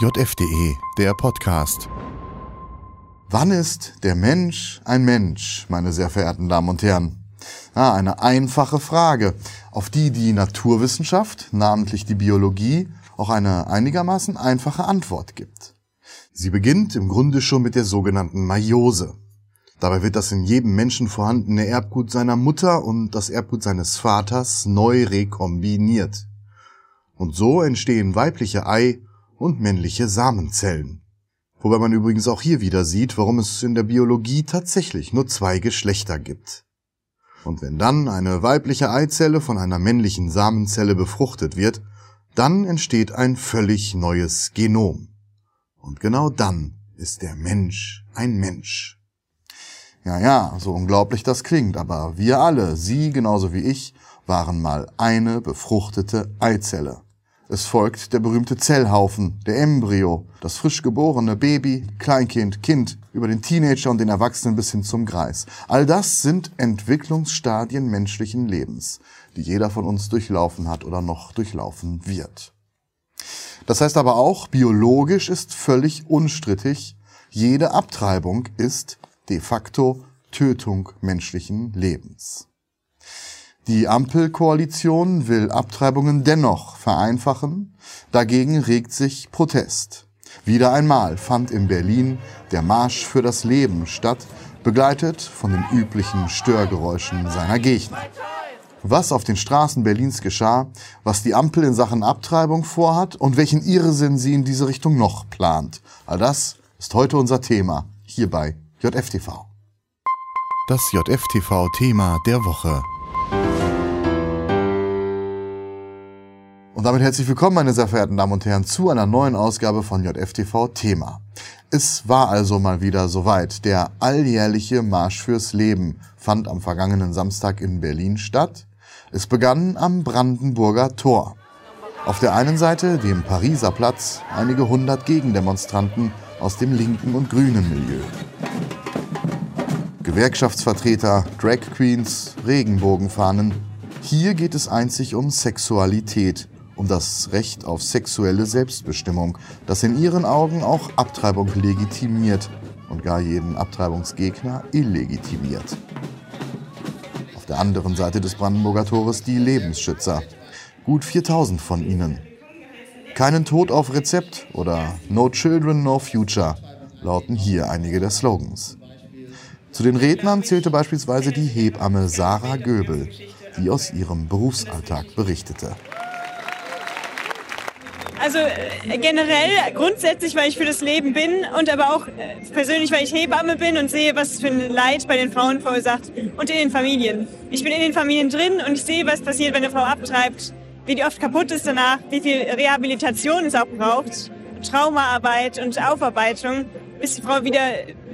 JFDE, der Podcast. Wann ist der Mensch ein Mensch, meine sehr verehrten Damen und Herren? Ja, eine einfache Frage, auf die die Naturwissenschaft, namentlich die Biologie, auch eine einigermaßen einfache Antwort gibt. Sie beginnt im Grunde schon mit der sogenannten Meiose. Dabei wird das in jedem Menschen vorhandene Erbgut seiner Mutter und das Erbgut seines Vaters neu rekombiniert. Und so entstehen weibliche Ei- und männliche Samenzellen. Wobei man übrigens auch hier wieder sieht, warum es in der Biologie tatsächlich nur zwei Geschlechter gibt. Und wenn dann eine weibliche Eizelle von einer männlichen Samenzelle befruchtet wird, dann entsteht ein völlig neues Genom. Und genau dann ist der Mensch ein Mensch. Ja, ja, so unglaublich das klingt, aber wir alle, Sie genauso wie ich, waren mal eine befruchtete Eizelle. Es folgt der berühmte Zellhaufen, der Embryo, das frisch geborene Baby, Kleinkind, Kind, über den Teenager und den Erwachsenen bis hin zum Greis. All das sind Entwicklungsstadien menschlichen Lebens, die jeder von uns durchlaufen hat oder noch durchlaufen wird. Das heißt aber auch, biologisch ist völlig unstrittig, jede Abtreibung ist de facto Tötung menschlichen Lebens. Die Ampelkoalition will Abtreibungen dennoch vereinfachen. Dagegen regt sich Protest. Wieder einmal fand in Berlin der Marsch für das Leben statt, begleitet von den üblichen Störgeräuschen seiner Gegner. Was auf den Straßen Berlins geschah, was die Ampel in Sachen Abtreibung vorhat und welchen Irrsinn sie in diese Richtung noch plant. All das ist heute unser Thema hier bei JFTV. Das JFTV-Thema der Woche. Und damit herzlich willkommen, meine sehr verehrten Damen und Herren, zu einer neuen Ausgabe von JFTV Thema. Es war also mal wieder soweit. Der alljährliche Marsch fürs Leben fand am vergangenen Samstag in Berlin statt. Es begann am Brandenburger Tor. Auf der einen Seite, dem Pariser Platz, einige hundert Gegendemonstranten aus dem linken und grünen Milieu. Gewerkschaftsvertreter, Drag Queens, Regenbogenfahnen. Hier geht es einzig um Sexualität um das Recht auf sexuelle Selbstbestimmung, das in ihren Augen auch Abtreibung legitimiert und gar jeden Abtreibungsgegner illegitimiert. Auf der anderen Seite des Brandenburger Tores die Lebensschützer. Gut 4000 von ihnen. Keinen Tod auf Rezept oder No Children, No Future lauten hier einige der Slogans. Zu den Rednern zählte beispielsweise die Hebamme Sarah Göbel, die aus ihrem Berufsalltag berichtete. Also äh, generell, grundsätzlich, weil ich für das Leben bin und aber auch äh, persönlich, weil ich Hebamme bin und sehe, was für ein Leid bei den Frauen verursacht und in den Familien. Ich bin in den Familien drin und ich sehe, was passiert, wenn eine Frau abtreibt, wie die oft kaputt ist danach, wie viel Rehabilitation es auch braucht, Traumaarbeit und Aufarbeitung, bis die Frau wieder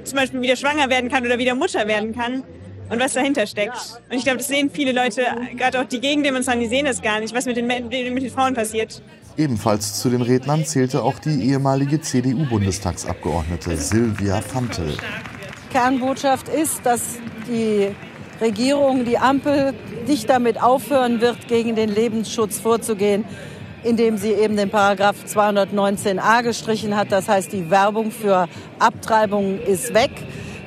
zum Beispiel wieder schwanger werden kann oder wieder Mutter werden kann und was dahinter steckt. Und ich glaube, das sehen viele Leute, gerade auch die Gegendemonstranten, die sehen das gar nicht, was mit den, mit den Frauen passiert. Ebenfalls zu den Rednern zählte auch die ehemalige CDU-Bundestagsabgeordnete Silvia Fantel. Kernbotschaft ist, dass die Regierung, die Ampel, nicht damit aufhören wird, gegen den Lebensschutz vorzugehen, indem sie eben den Paragraph 219a gestrichen hat. Das heißt, die Werbung für Abtreibungen ist weg.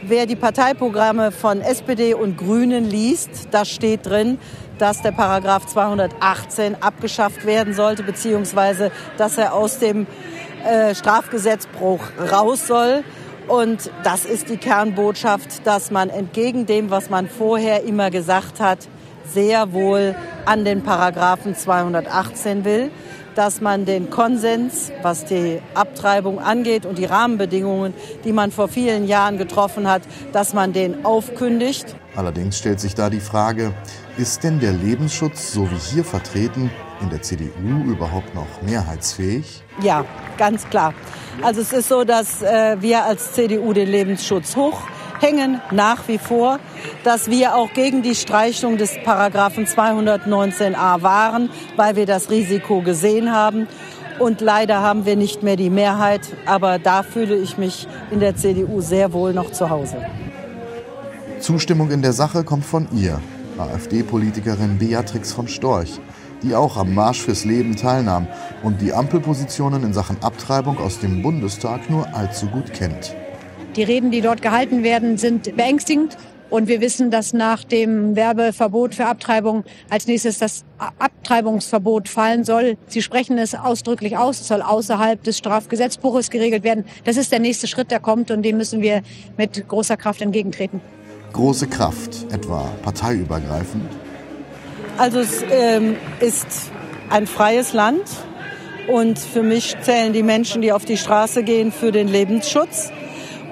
Wer die Parteiprogramme von SPD und Grünen liest, da steht drin, dass der Paragraph 218 abgeschafft werden sollte, beziehungsweise dass er aus dem äh, Strafgesetzbruch raus soll. Und das ist die Kernbotschaft, dass man entgegen dem, was man vorher immer gesagt hat, sehr wohl an den Paragraphen 218 will, dass man den Konsens, was die Abtreibung angeht und die Rahmenbedingungen, die man vor vielen Jahren getroffen hat, dass man den aufkündigt. Allerdings stellt sich da die Frage, ist denn der Lebensschutz, so wie hier vertreten, in der CDU überhaupt noch mehrheitsfähig? Ja, ganz klar. Also es ist so, dass äh, wir als CDU den Lebensschutz hochhängen, nach wie vor, dass wir auch gegen die Streichung des Paragraphen 219a waren, weil wir das Risiko gesehen haben. Und leider haben wir nicht mehr die Mehrheit, aber da fühle ich mich in der CDU sehr wohl noch zu Hause. Zustimmung in der Sache kommt von ihr, AfD-Politikerin Beatrix von Storch. die auch am Marsch fürs Leben teilnahm und die Ampelpositionen in Sachen Abtreibung aus dem Bundestag nur allzu gut kennt. Die Reden, die dort gehalten werden, sind beängstigend. Und wir wissen, dass nach dem Werbeverbot für Abtreibung als nächstes das Abtreibungsverbot fallen soll. Sie sprechen es ausdrücklich aus. Es soll außerhalb des Strafgesetzbuches geregelt werden. Das ist der nächste Schritt, der kommt und den müssen wir mit großer Kraft entgegentreten. Große Kraft, etwa parteiübergreifend? Also es ähm, ist ein freies Land und für mich zählen die Menschen, die auf die Straße gehen, für den Lebensschutz.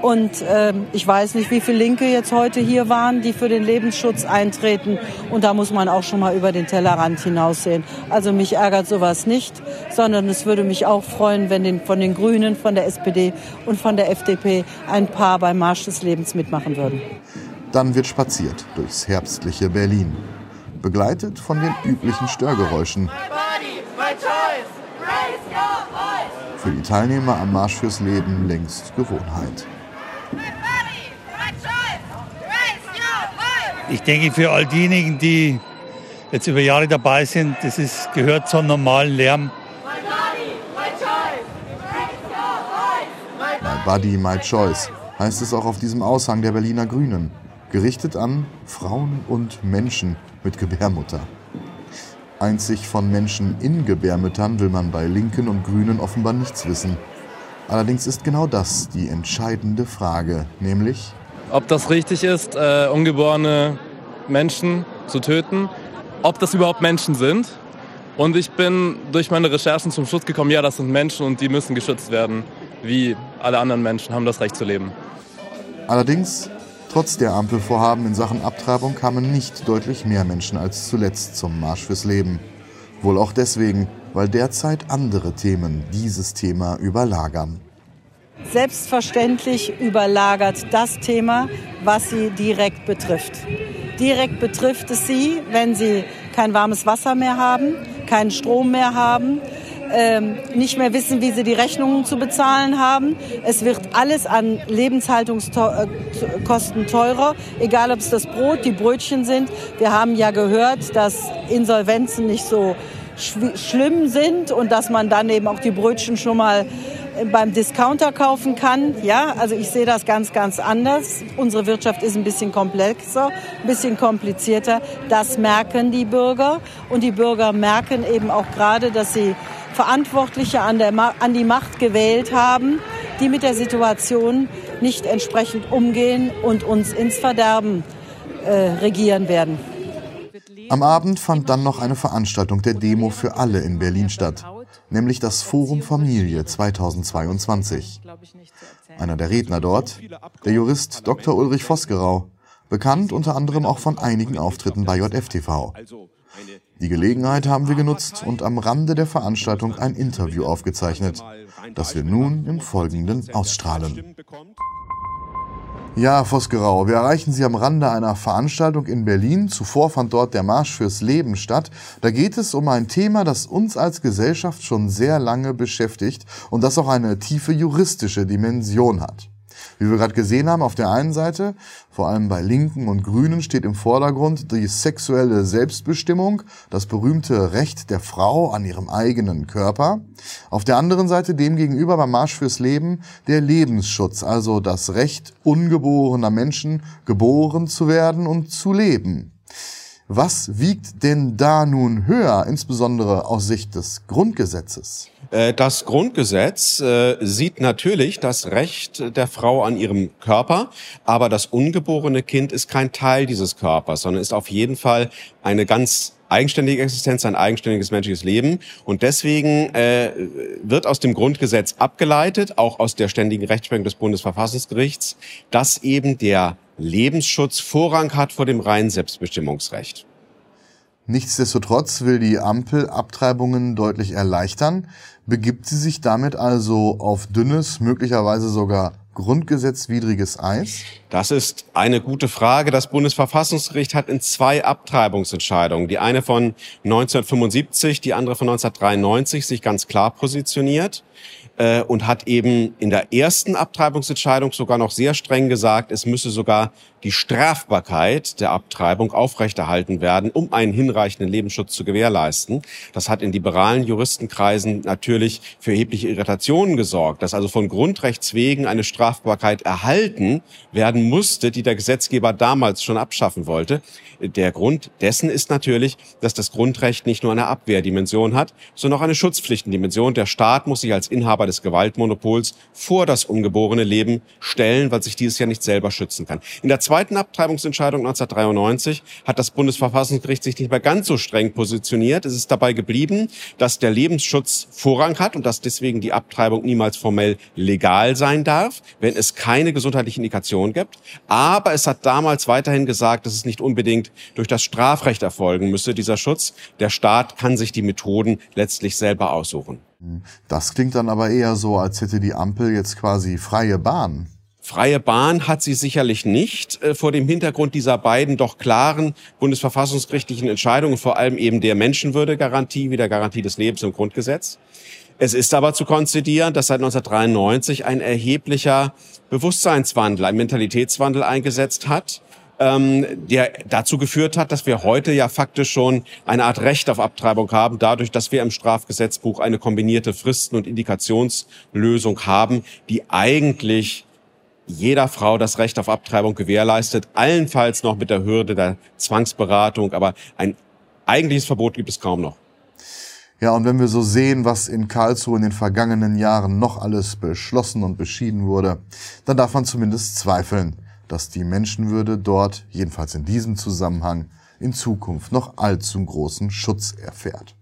Und äh, ich weiß nicht, wie viele Linke jetzt heute hier waren, die für den Lebensschutz eintreten. Und da muss man auch schon mal über den Tellerrand hinaussehen. Also mich ärgert sowas nicht, sondern es würde mich auch freuen, wenn den, von den Grünen, von der SPD und von der FDP ein paar beim Marsch des Lebens mitmachen würden. Dann wird spaziert durchs herbstliche Berlin, begleitet von den üblichen Störgeräuschen. Für die Teilnehmer am Marsch fürs Leben längst Gewohnheit. Ich denke, für all diejenigen, die jetzt über Jahre dabei sind, das ist, gehört zum normalen Lärm. My Body, My Choice heißt es auch auf diesem Aushang der Berliner Grünen. Gerichtet an Frauen und Menschen mit Gebärmutter. Einzig von Menschen in Gebärmüttern will man bei Linken und Grünen offenbar nichts wissen. Allerdings ist genau das die entscheidende Frage, nämlich ob das richtig ist, äh, ungeborene Menschen zu töten, ob das überhaupt Menschen sind. Und ich bin durch meine Recherchen zum Schluss gekommen, ja, das sind Menschen und die müssen geschützt werden, wie alle anderen Menschen haben das Recht zu leben. Allerdings, trotz der Ampelvorhaben in Sachen Abtreibung kamen nicht deutlich mehr Menschen als zuletzt zum Marsch fürs Leben. Wohl auch deswegen, weil derzeit andere Themen dieses Thema überlagern. Selbstverständlich überlagert das Thema, was sie direkt betrifft. Direkt betrifft es sie, wenn sie kein warmes Wasser mehr haben, keinen Strom mehr haben, ähm, nicht mehr wissen, wie sie die Rechnungen zu bezahlen haben. Es wird alles an Lebenshaltungskosten teurer, egal ob es das Brot, die Brötchen sind. Wir haben ja gehört, dass Insolvenzen nicht so schlimm sind und dass man dann eben auch die Brötchen schon mal beim Discounter kaufen kann. Ja, also ich sehe das ganz, ganz anders. Unsere Wirtschaft ist ein bisschen komplexer, ein bisschen komplizierter. Das merken die Bürger. Und die Bürger merken eben auch gerade, dass sie Verantwortliche an, der, an die Macht gewählt haben, die mit der Situation nicht entsprechend umgehen und uns ins Verderben äh, regieren werden. Am Abend fand dann noch eine Veranstaltung der Demo für alle in Berlin statt nämlich das Forum Familie 2022. Einer der Redner dort, der Jurist Dr. Ulrich Vosgerau, bekannt unter anderem auch von einigen Auftritten bei JFTV. Die Gelegenheit haben wir genutzt und am Rande der Veranstaltung ein Interview aufgezeichnet, das wir nun im Folgenden ausstrahlen. Ja, Vosgerau, wir erreichen Sie am Rande einer Veranstaltung in Berlin. Zuvor fand dort der Marsch fürs Leben statt. Da geht es um ein Thema, das uns als Gesellschaft schon sehr lange beschäftigt und das auch eine tiefe juristische Dimension hat. Wie wir gerade gesehen haben, auf der einen Seite, vor allem bei Linken und Grünen, steht im Vordergrund die sexuelle Selbstbestimmung, das berühmte Recht der Frau an ihrem eigenen Körper. Auf der anderen Seite demgegenüber beim Marsch fürs Leben der Lebensschutz, also das Recht ungeborener Menschen, geboren zu werden und zu leben. Was wiegt denn da nun höher, insbesondere aus Sicht des Grundgesetzes? Äh, das Grundgesetz äh, sieht natürlich das Recht der Frau an ihrem Körper, aber das ungeborene Kind ist kein Teil dieses Körpers, sondern ist auf jeden Fall eine ganz eigenständige Existenz, ein eigenständiges menschliches Leben. Und deswegen äh, wird aus dem Grundgesetz abgeleitet, auch aus der ständigen Rechtsprechung des Bundesverfassungsgerichts, dass eben der Lebensschutz Vorrang hat vor dem reinen Selbstbestimmungsrecht. Nichtsdestotrotz will die Ampel Abtreibungen deutlich erleichtern. Begibt sie sich damit also auf dünnes, möglicherweise sogar grundgesetzwidriges Eis? Das ist eine gute Frage. Das Bundesverfassungsgericht hat in zwei Abtreibungsentscheidungen, die eine von 1975, die andere von 1993, sich ganz klar positioniert. Äh, und hat eben in der ersten Abtreibungsentscheidung sogar noch sehr streng gesagt, es müsse sogar die Strafbarkeit der Abtreibung aufrechterhalten werden, um einen hinreichenden Lebensschutz zu gewährleisten. Das hat in liberalen Juristenkreisen natürlich für erhebliche Irritationen gesorgt, dass also von Grundrechts wegen eine Strafbarkeit erhalten werden musste, die der Gesetzgeber damals schon abschaffen wollte. Der Grund dessen ist natürlich, dass das Grundrecht nicht nur eine Abwehrdimension hat, sondern auch eine Schutzpflichtendimension. Der Staat muss sich als Inhaber des Gewaltmonopols vor das ungeborene Leben stellen, weil sich dieses ja nicht selber schützen kann. In der zweiten Abtreibungsentscheidung 1993 hat das Bundesverfassungsgericht sich nicht mehr ganz so streng positioniert. Es ist dabei geblieben, dass der Lebensschutz Vorrang hat und dass deswegen die Abtreibung niemals formell legal sein darf, wenn es keine gesundheitliche Indikation gibt. Aber es hat damals weiterhin gesagt, dass es nicht unbedingt durch das Strafrecht erfolgen müsse, dieser Schutz. Der Staat kann sich die Methoden letztlich selber aussuchen. Das klingt dann aber eher so, als hätte die Ampel jetzt quasi freie Bahn. Freie Bahn hat sie sicherlich nicht äh, vor dem Hintergrund dieser beiden doch klaren bundesverfassungsgerichtlichen Entscheidungen, vor allem eben der Menschenwürdegarantie wie der Garantie des Lebens im Grundgesetz. Es ist aber zu konzidieren, dass seit 1993 ein erheblicher Bewusstseinswandel, ein Mentalitätswandel eingesetzt hat, ähm, der dazu geführt hat, dass wir heute ja faktisch schon eine Art Recht auf Abtreibung haben, dadurch, dass wir im Strafgesetzbuch eine kombinierte Fristen- und Indikationslösung haben, die eigentlich jeder Frau das Recht auf Abtreibung gewährleistet, allenfalls noch mit der Hürde der Zwangsberatung, aber ein eigentliches Verbot gibt es kaum noch. Ja, und wenn wir so sehen, was in Karlsruhe in den vergangenen Jahren noch alles beschlossen und beschieden wurde, dann darf man zumindest zweifeln, dass die Menschenwürde dort, jedenfalls in diesem Zusammenhang, in Zukunft noch allzu großen Schutz erfährt.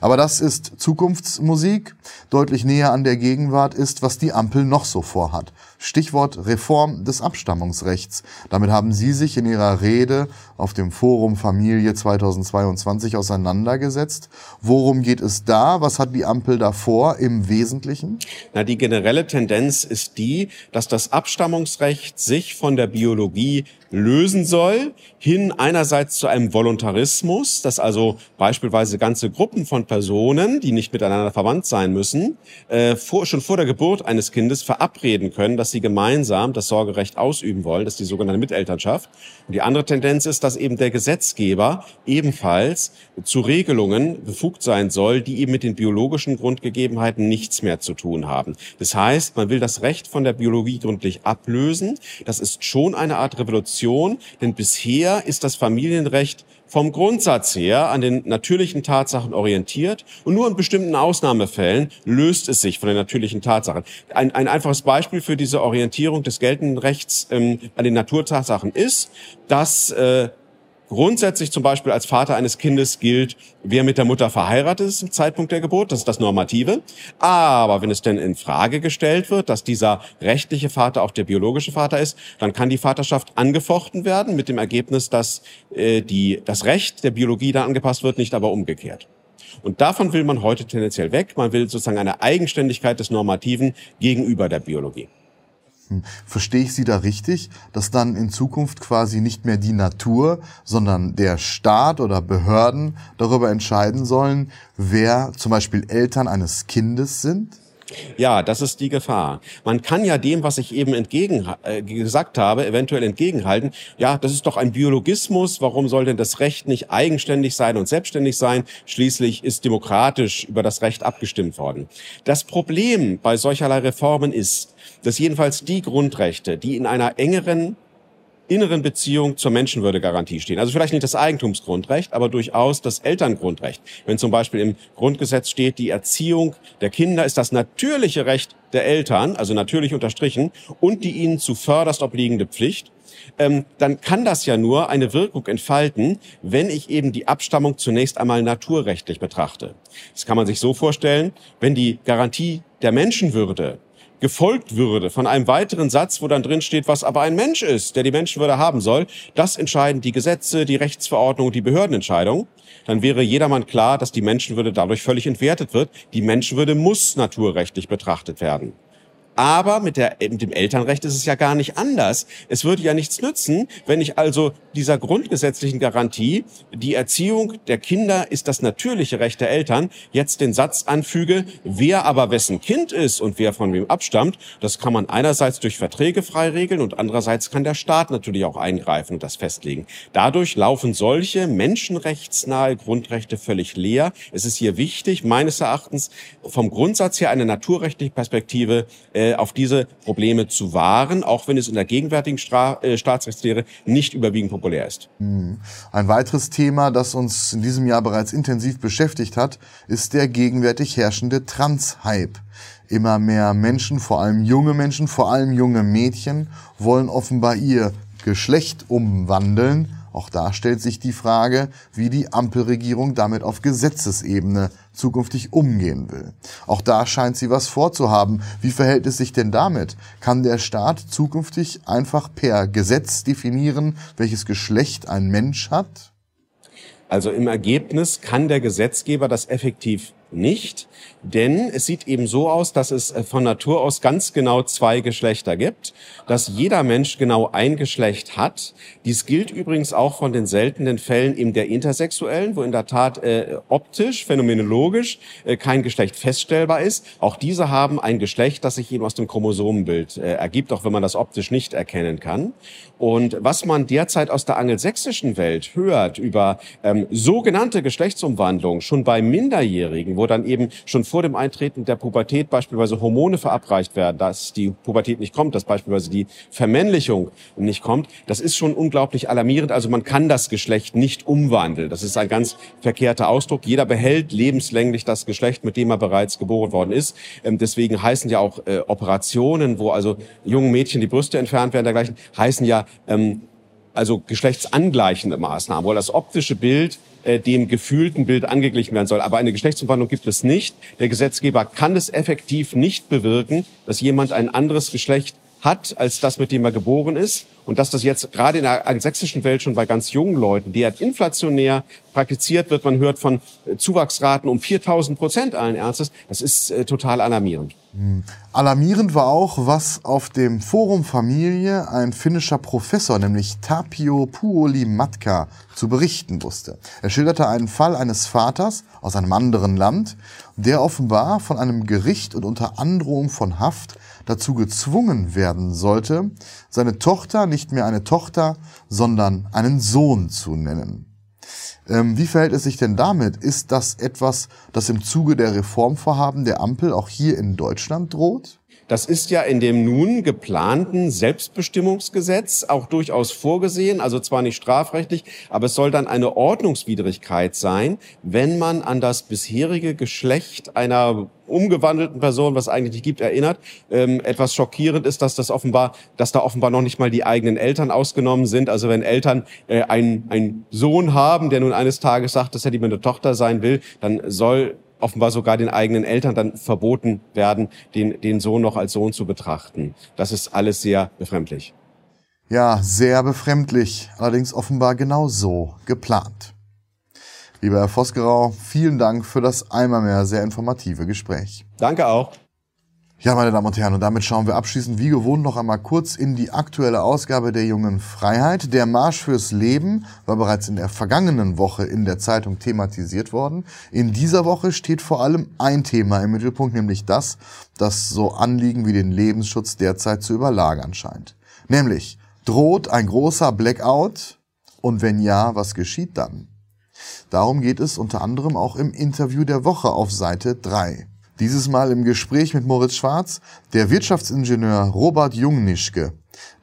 Aber das ist Zukunftsmusik. Deutlich näher an der Gegenwart ist, was die Ampel noch so vorhat. Stichwort Reform des Abstammungsrechts. Damit haben Sie sich in Ihrer Rede auf dem Forum Familie 2022 auseinandergesetzt. Worum geht es da? Was hat die Ampel davor im Wesentlichen? Na, die generelle Tendenz ist die, dass das Abstammungsrecht sich von der Biologie lösen soll, hin einerseits zu einem Voluntarismus, dass also beispielsweise ganze Gruppen von Personen, die nicht miteinander verwandt sein müssen, äh, vor, schon vor der Geburt eines Kindes verabreden können, dass sie gemeinsam das Sorgerecht ausüben wollen, das ist die sogenannte Mitelternschaft. Und die andere Tendenz ist, dass eben der Gesetzgeber ebenfalls zu Regelungen befugt sein soll, die eben mit den biologischen Grundgegebenheiten nichts mehr zu tun haben. Das heißt, man will das Recht von der Biologie gründlich ablösen. Das ist schon eine Art Revolution, denn bisher ist das Familienrecht vom Grundsatz her an den natürlichen Tatsachen orientiert und nur in bestimmten Ausnahmefällen löst es sich von den natürlichen Tatsachen. Ein, ein einfaches Beispiel für diese Orientierung des geltenden Rechts ähm, an den Naturtatsachen ist, dass äh, grundsätzlich zum Beispiel als Vater eines Kindes gilt, wer mit der Mutter verheiratet ist zum Zeitpunkt der Geburt, das ist das Normative. Aber wenn es denn in Frage gestellt wird, dass dieser rechtliche Vater auch der biologische Vater ist, dann kann die Vaterschaft angefochten werden mit dem Ergebnis, dass äh, die, das Recht der Biologie da angepasst wird, nicht aber umgekehrt. Und davon will man heute tendenziell weg. Man will sozusagen eine Eigenständigkeit des Normativen gegenüber der Biologie. Verstehe ich Sie da richtig, dass dann in Zukunft quasi nicht mehr die Natur, sondern der Staat oder Behörden darüber entscheiden sollen, wer zum Beispiel Eltern eines Kindes sind? Ja, das ist die Gefahr. Man kann ja dem, was ich eben entgegen äh, gesagt habe, eventuell entgegenhalten. Ja, das ist doch ein Biologismus. Warum soll denn das Recht nicht eigenständig sein und selbstständig sein? Schließlich ist demokratisch über das Recht abgestimmt worden. Das Problem bei solcherlei Reformen ist, dass jedenfalls die Grundrechte, die in einer engeren inneren Beziehung zur Menschenwürdegarantie stehen. Also vielleicht nicht das Eigentumsgrundrecht, aber durchaus das Elterngrundrecht. Wenn zum Beispiel im Grundgesetz steht, die Erziehung der Kinder ist das natürliche Recht der Eltern, also natürlich unterstrichen, und die ihnen zuvörderst obliegende Pflicht, ähm, dann kann das ja nur eine Wirkung entfalten, wenn ich eben die Abstammung zunächst einmal naturrechtlich betrachte. Das kann man sich so vorstellen, wenn die Garantie der Menschenwürde gefolgt würde von einem weiteren Satz, wo dann drin steht, was aber ein Mensch ist, der die Menschenwürde haben soll, das entscheiden die Gesetze, die Rechtsverordnung, die Behördenentscheidung, dann wäre jedermann klar, dass die Menschenwürde dadurch völlig entwertet wird. Die Menschenwürde muss naturrechtlich betrachtet werden. Aber mit, der, mit dem Elternrecht ist es ja gar nicht anders. Es würde ja nichts nützen, wenn ich also dieser grundgesetzlichen Garantie, die Erziehung der Kinder ist das natürliche Recht der Eltern, jetzt den Satz anfüge, wer aber wessen Kind ist und wer von wem abstammt, das kann man einerseits durch Verträge frei regeln und andererseits kann der Staat natürlich auch eingreifen und das festlegen. Dadurch laufen solche menschenrechtsnahe Grundrechte völlig leer. Es ist hier wichtig, meines Erachtens, vom Grundsatz her eine naturrechtliche Perspektive äh, auf diese Probleme zu wahren, auch wenn es in der gegenwärtigen Stra äh, Staatsrechtslehre nicht überwiegend populär ist. Hm. Ein weiteres Thema, das uns in diesem Jahr bereits intensiv beschäftigt hat, ist der gegenwärtig herrschende Trans-Hype. Immer mehr Menschen, vor allem junge Menschen, vor allem junge Mädchen, wollen offenbar ihr Geschlecht umwandeln auch da stellt sich die Frage, wie die Ampelregierung damit auf Gesetzesebene zukünftig umgehen will. Auch da scheint sie was vorzuhaben. Wie verhält es sich denn damit? Kann der Staat zukünftig einfach per Gesetz definieren, welches Geschlecht ein Mensch hat? Also im Ergebnis kann der Gesetzgeber das effektiv nicht, denn es sieht eben so aus, dass es äh, von Natur aus ganz genau zwei Geschlechter gibt, dass jeder Mensch genau ein Geschlecht hat. Dies gilt übrigens auch von den seltenen Fällen eben der Intersexuellen, wo in der Tat äh, optisch, phänomenologisch äh, kein Geschlecht feststellbar ist. Auch diese haben ein Geschlecht, das sich eben aus dem Chromosomenbild äh, ergibt, auch wenn man das optisch nicht erkennen kann. Und was man derzeit aus der angelsächsischen Welt hört über ähm, sogenannte Geschlechtsumwandlung schon bei Minderjährigen, wo dann eben schon vor dem Eintreten der Pubertät beispielsweise Hormone verabreicht werden, dass die Pubertät nicht kommt, dass beispielsweise die Vermännlichung nicht kommt, das ist schon unglaublich alarmierend. Also man kann das Geschlecht nicht umwandeln. Das ist ein ganz verkehrter Ausdruck. Jeder behält lebenslänglich das Geschlecht, mit dem er bereits geboren worden ist. Ähm, deswegen heißen ja auch äh, Operationen, wo also jungen Mädchen die Brüste entfernt werden, dergleichen, heißen ja ähm, also geschlechtsangleichende Maßnahmen, wo das optische Bild äh, dem gefühlten Bild angeglichen werden soll. Aber eine Geschlechtsumwandlung gibt es nicht. Der Gesetzgeber kann es effektiv nicht bewirken, dass jemand ein anderes Geschlecht hat als das, mit dem er geboren ist. Und dass das jetzt gerade in der sächsischen Welt schon bei ganz jungen Leuten derart inflationär praktiziert wird, man hört von äh, Zuwachsraten um 4000 Prozent allen Ernstes, das ist äh, total alarmierend. Hm. Alarmierend war auch, was auf dem Forum Familie ein finnischer Professor, nämlich Tapio Puoli Matka, zu berichten wusste. Er schilderte einen Fall eines Vaters aus einem anderen Land, der offenbar von einem Gericht und unter Androhung von Haft dazu gezwungen werden sollte, seine Tochter nicht mehr eine Tochter, sondern einen Sohn zu nennen. Ähm, wie verhält es sich denn damit? Ist das etwas, das im Zuge der Reformvorhaben der Ampel auch hier in Deutschland droht? Das ist ja in dem nun geplanten Selbstbestimmungsgesetz auch durchaus vorgesehen, also zwar nicht strafrechtlich, aber es soll dann eine Ordnungswidrigkeit sein, wenn man an das bisherige Geschlecht einer umgewandelten Person, was eigentlich nicht gibt, erinnert. Ähm, etwas schockierend ist, dass das offenbar, dass da offenbar noch nicht mal die eigenen Eltern ausgenommen sind. Also wenn Eltern äh, einen, einen Sohn haben, der nun eines Tages sagt, dass er lieber eine Tochter sein will, dann soll offenbar sogar den eigenen Eltern dann verboten werden, den, den Sohn noch als Sohn zu betrachten. Das ist alles sehr befremdlich. Ja, sehr befremdlich, allerdings offenbar genau so geplant. Lieber Herr Vosgerau, vielen Dank für das einmal mehr sehr informative Gespräch. Danke auch. Ja, meine Damen und Herren, und damit schauen wir abschließend wie gewohnt noch einmal kurz in die aktuelle Ausgabe der Jungen Freiheit. Der Marsch fürs Leben war bereits in der vergangenen Woche in der Zeitung thematisiert worden. In dieser Woche steht vor allem ein Thema im Mittelpunkt, nämlich das, das so Anliegen wie den Lebensschutz derzeit zu überlagern scheint. Nämlich, droht ein großer Blackout? Und wenn ja, was geschieht dann? Darum geht es unter anderem auch im Interview der Woche auf Seite 3. Dieses Mal im Gespräch mit Moritz Schwarz, der Wirtschaftsingenieur Robert Jungnischke,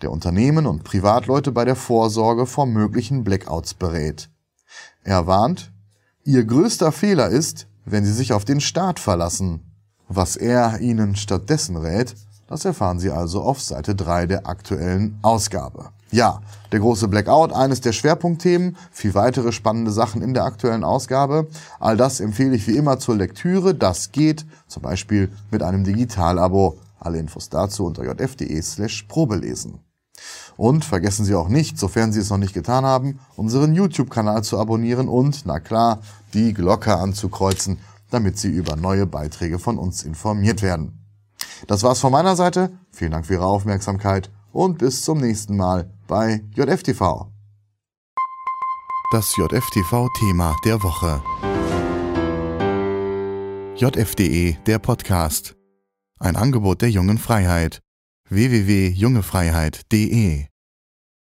der Unternehmen und Privatleute bei der Vorsorge vor möglichen Blackouts berät. Er warnt, Ihr größter Fehler ist, wenn Sie sich auf den Staat verlassen. Was er Ihnen stattdessen rät, das erfahren Sie also auf Seite 3 der aktuellen Ausgabe. Ja, der große Blackout, eines der Schwerpunktthemen, viel weitere spannende Sachen in der aktuellen Ausgabe. All das empfehle ich wie immer zur Lektüre. Das geht zum Beispiel mit einem Digitalabo. Alle Infos dazu unter jf.de slash probelesen. Und vergessen Sie auch nicht, sofern Sie es noch nicht getan haben, unseren YouTube-Kanal zu abonnieren und, na klar, die Glocke anzukreuzen, damit Sie über neue Beiträge von uns informiert werden. Das war's von meiner Seite. Vielen Dank für Ihre Aufmerksamkeit und bis zum nächsten Mal bei JFTV. Das JFTV-Thema der Woche. JFDE, der Podcast. Ein Angebot der jungen Freiheit. www.jungefreiheit.de